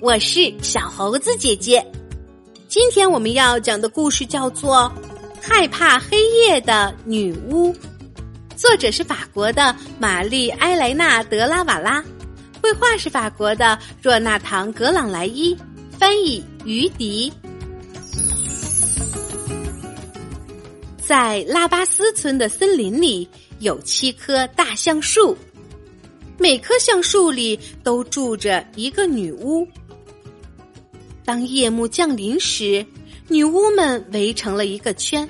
我是小猴子姐姐。今天我们要讲的故事叫做《害怕黑夜的女巫》，作者是法国的玛丽埃莱娜德拉瓦拉，绘画是法国的若纳唐格朗莱伊，翻译于迪。在拉巴斯村的森林里有七棵大橡树，每棵橡树里都住着一个女巫。当夜幕降临时，女巫们围成了一个圈，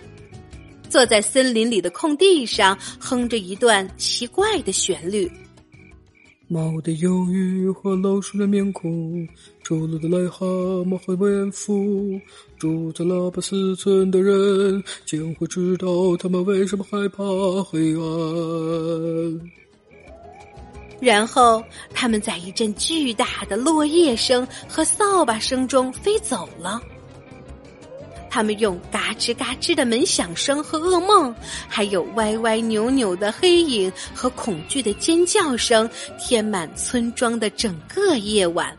坐在森林里的空地上，哼着一段奇怪的旋律。猫的忧郁和老鼠的面孔，丑陋的癞蛤蟆和蝙蝠，住在拉巴斯村的人将会知道他们为什么害怕黑暗。然后，他们在一阵巨大的落叶声和扫把声中飞走了。他们用嘎吱嘎吱的门响声和噩梦，还有歪歪扭扭的黑影和恐惧的尖叫声，填满村庄的整个夜晚。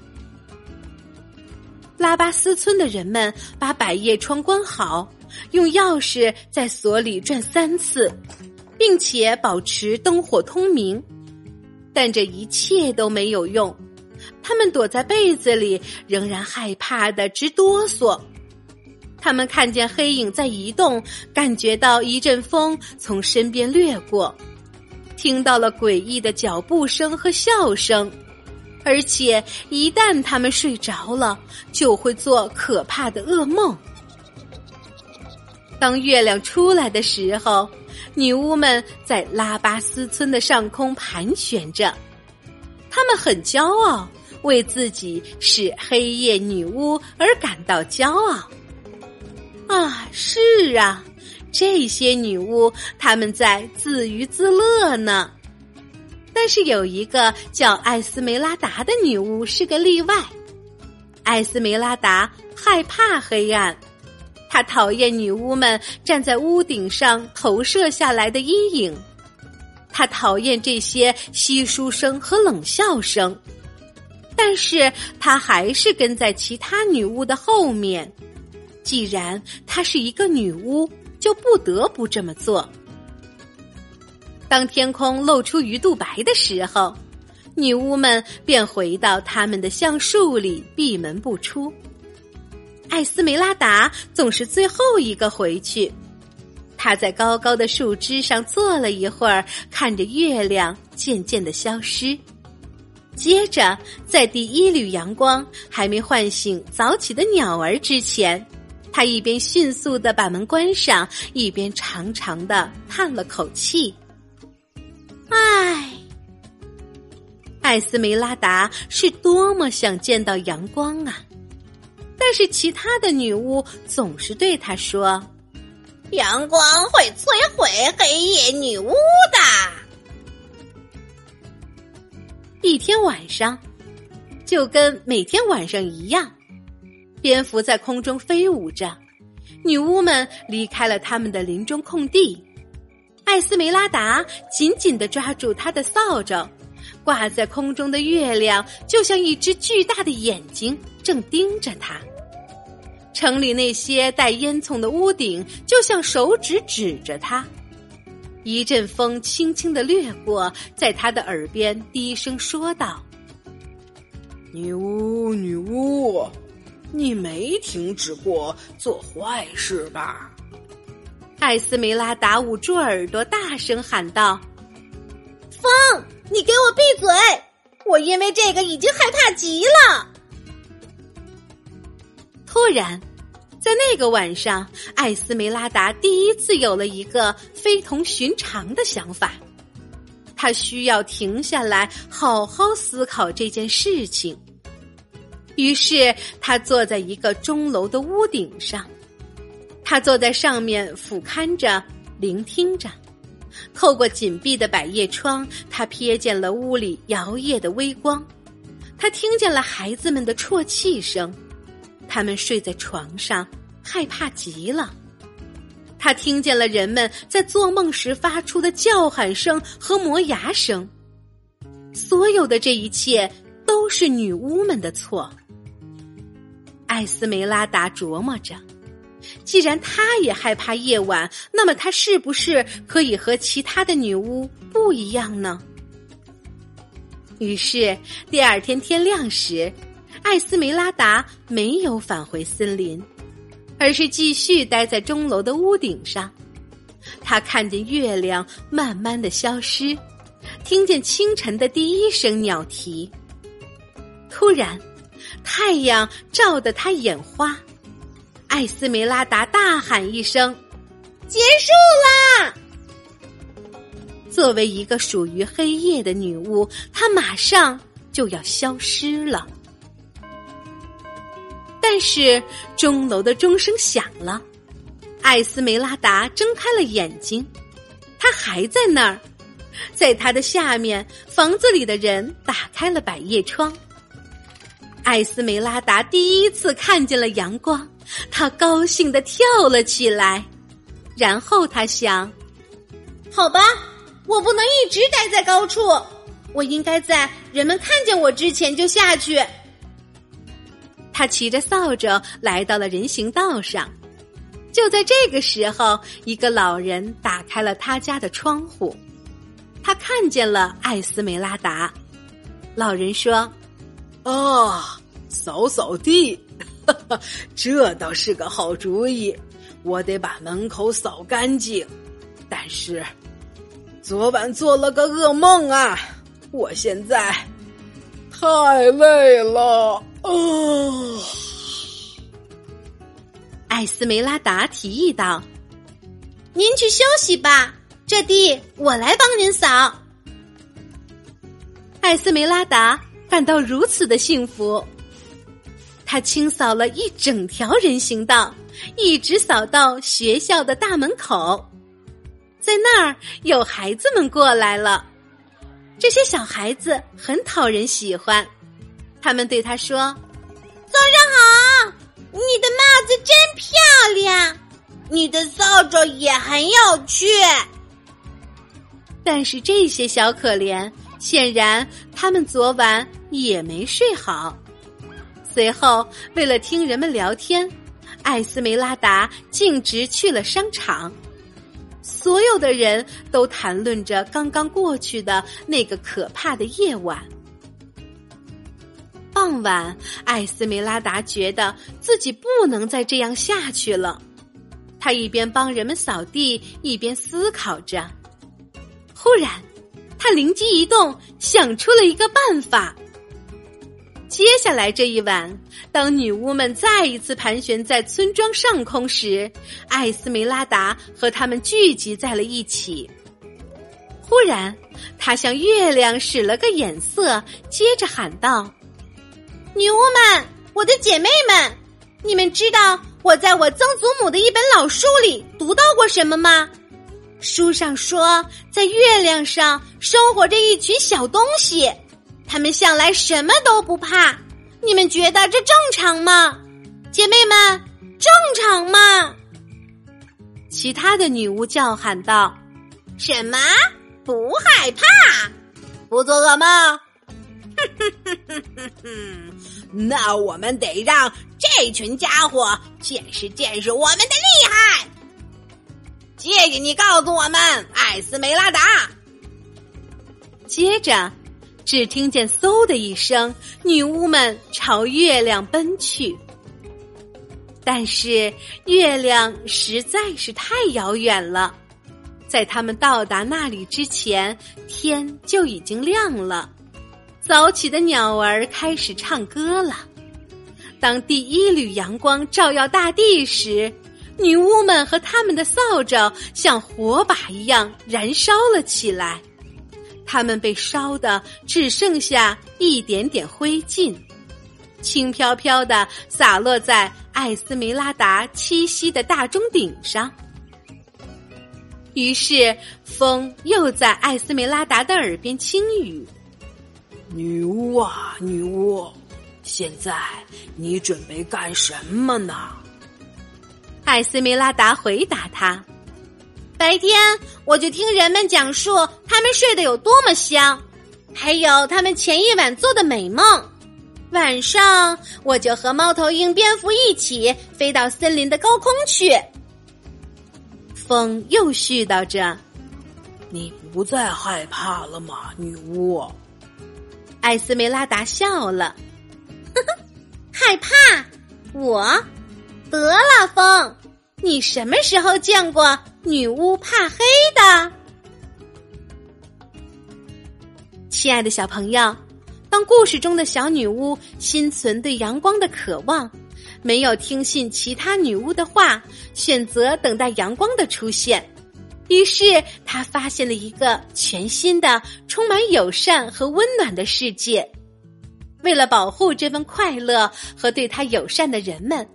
拉巴斯村的人们把百叶窗关好，用钥匙在锁里转三次，并且保持灯火通明。但这一切都没有用，他们躲在被子里，仍然害怕的直哆嗦。他们看见黑影在移动，感觉到一阵风从身边掠过，听到了诡异的脚步声和笑声，而且一旦他们睡着了，就会做可怕的噩梦。当月亮出来的时候，女巫们在拉巴斯村的上空盘旋着，她们很骄傲，为自己是黑夜女巫而感到骄傲。啊，是啊，这些女巫她们在自娱自乐呢。但是有一个叫艾斯梅拉达的女巫是个例外。艾斯梅拉达害怕黑暗，他讨厌女巫们站在屋顶上投射下来的阴影，他讨厌这些稀疏声和冷笑声。但是他还是跟在其他女巫的后面。既然她是一个女巫，就不得不这么做。当天空露出鱼肚白的时候，女巫们便回到他们的橡树里闭门不出。艾斯梅拉达总是最后一个回去，她在高高的树枝上坐了一会儿，看着月亮渐渐的消失。接着，在第一缕阳光还没唤醒早起的鸟儿之前。他一边迅速的把门关上，一边长长的叹了口气：“唉，艾斯梅拉达是多么想见到阳光啊！但是其他的女巫总是对他说：‘阳光会摧毁黑夜女巫的。’一天晚上，就跟每天晚上一样。”蝙蝠在空中飞舞着，女巫们离开了他们的林中空地。艾斯梅拉达紧紧的抓住她的扫帚，挂在空中的月亮就像一只巨大的眼睛，正盯着她。城里那些带烟囱的屋顶就像手指指着他。一阵风轻轻的掠过，在他的耳边低声说道：“女巫，女巫。”你没停止过做坏事吧？艾斯梅拉达捂住耳朵，大声喊道：“风，你给我闭嘴！我因为这个已经害怕极了。”突然，在那个晚上，艾斯梅拉达第一次有了一个非同寻常的想法，他需要停下来，好好思考这件事情。于是，他坐在一个钟楼的屋顶上，他坐在上面俯瞰着，聆听着。透过紧闭的百叶窗，他瞥见了屋里摇曳的微光，他听见了孩子们的啜泣声，他们睡在床上，害怕极了。他听见了人们在做梦时发出的叫喊声和磨牙声。所有的这一切都是女巫们的错。艾斯梅拉达琢磨着。既然她也害怕夜晚，那么她是不是可以和其他的女巫不一样呢？于是第二天天亮时，艾斯梅拉达没有返回森林，而是继续待在钟楼的屋顶上。他看见月亮慢慢的消失，听见清晨的第一声鸟啼。突然，太阳照得他眼花。艾斯梅拉达大喊一声：“结束啦！”作为一个属于黑夜的女巫，她马上就要消失了。但是钟楼的钟声响了，艾斯梅拉达睁开了眼睛，她还在那儿，在她的下面，房子里的人打开了百叶窗。艾斯梅拉达第一次看见了阳光。他高兴的跳了起来，然后他想：“好吧，我不能一直待在高处，我应该在人们看见我之前就下去。”他骑着扫帚来到了人行道上。就在这个时候，一个老人打开了他家的窗户，他看见了艾斯梅拉达。老人说：“啊，扫扫地。”这倒是个好主意，我得把门口扫干净。但是昨晚做了个噩梦啊，我现在太累了。哦！艾斯梅拉达提议道：“您去休息吧，这地我来帮您扫。”艾斯梅拉达感到如此的幸福。他清扫了一整条人行道，一直扫到学校的大门口，在那儿有孩子们过来了。这些小孩子很讨人喜欢，他们对他说：“早上好，你的帽子真漂亮，你的扫帚也很有趣。”但是这些小可怜，显然他们昨晚也没睡好。随后，为了听人们聊天，艾斯梅拉达径直去了商场。所有的人都谈论着刚刚过去的那个可怕的夜晚。傍晚，艾斯梅拉达觉得自己不能再这样下去了。他一边帮人们扫地，一边思考着。忽然，他灵机一动，想出了一个办法。接下来这一晚，当女巫们再一次盘旋在村庄上空时，艾斯梅拉达和他们聚集在了一起。忽然，他向月亮使了个眼色，接着喊道：“女巫们，我的姐妹们，你们知道我在我曾祖母的一本老书里读到过什么吗？书上说，在月亮上生活着一群小东西。”他们向来什么都不怕，你们觉得这正常吗？姐妹们，正常吗？其他的女巫叫喊道：“什么？不害怕？不做噩梦？那我们得让这群家伙见识见识我们的厉害。谢谢你告诉我们，艾斯梅拉达。”接着。只听见“嗖”的一声，女巫们朝月亮奔去。但是月亮实在是太遥远了，在他们到达那里之前，天就已经亮了。早起的鸟儿开始唱歌了。当第一缕阳光照耀大地时，女巫们和他们的扫帚像火把一样燃烧了起来。他们被烧的只剩下一点点灰烬，轻飘飘的洒落在艾斯梅拉达栖息的大钟顶上。于是，风又在艾斯梅拉达的耳边轻语：“女巫啊，女巫，现在你准备干什么呢？”艾斯梅拉达回答他。白天我就听人们讲述他们睡得有多么香，还有他们前一晚做的美梦。晚上我就和猫头鹰、蝙蝠一起飞到森林的高空去。风又絮叨着：“你不再害怕了吗，女巫？”艾斯梅拉达笑了：“呵呵，害怕？我？得了，风！你什么时候见过女巫怕黑的？”亲爱的小朋友。当故事中的小女巫心存对阳光的渴望，没有听信其他女巫的话，选择等待阳光的出现。于是，他发现了一个全新的、充满友善和温暖的世界。为了保护这份快乐和对他友善的人们，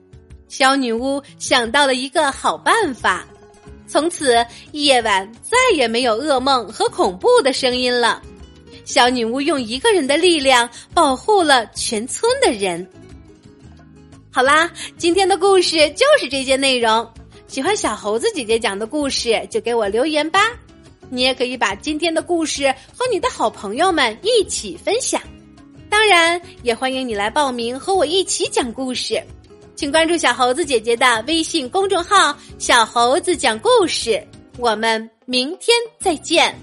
小女巫想到了一个好办法。从此，夜晚再也没有噩梦和恐怖的声音了。小女巫用一个人的力量保护了全村的人。好啦，今天的故事就是这些内容。喜欢小猴子姐姐讲的故事，就给我留言吧。你也可以把今天的故事和你的好朋友们一起分享。当然，也欢迎你来报名和我一起讲故事。请关注小猴子姐姐的微信公众号“小猴子讲故事”。我们明天再见。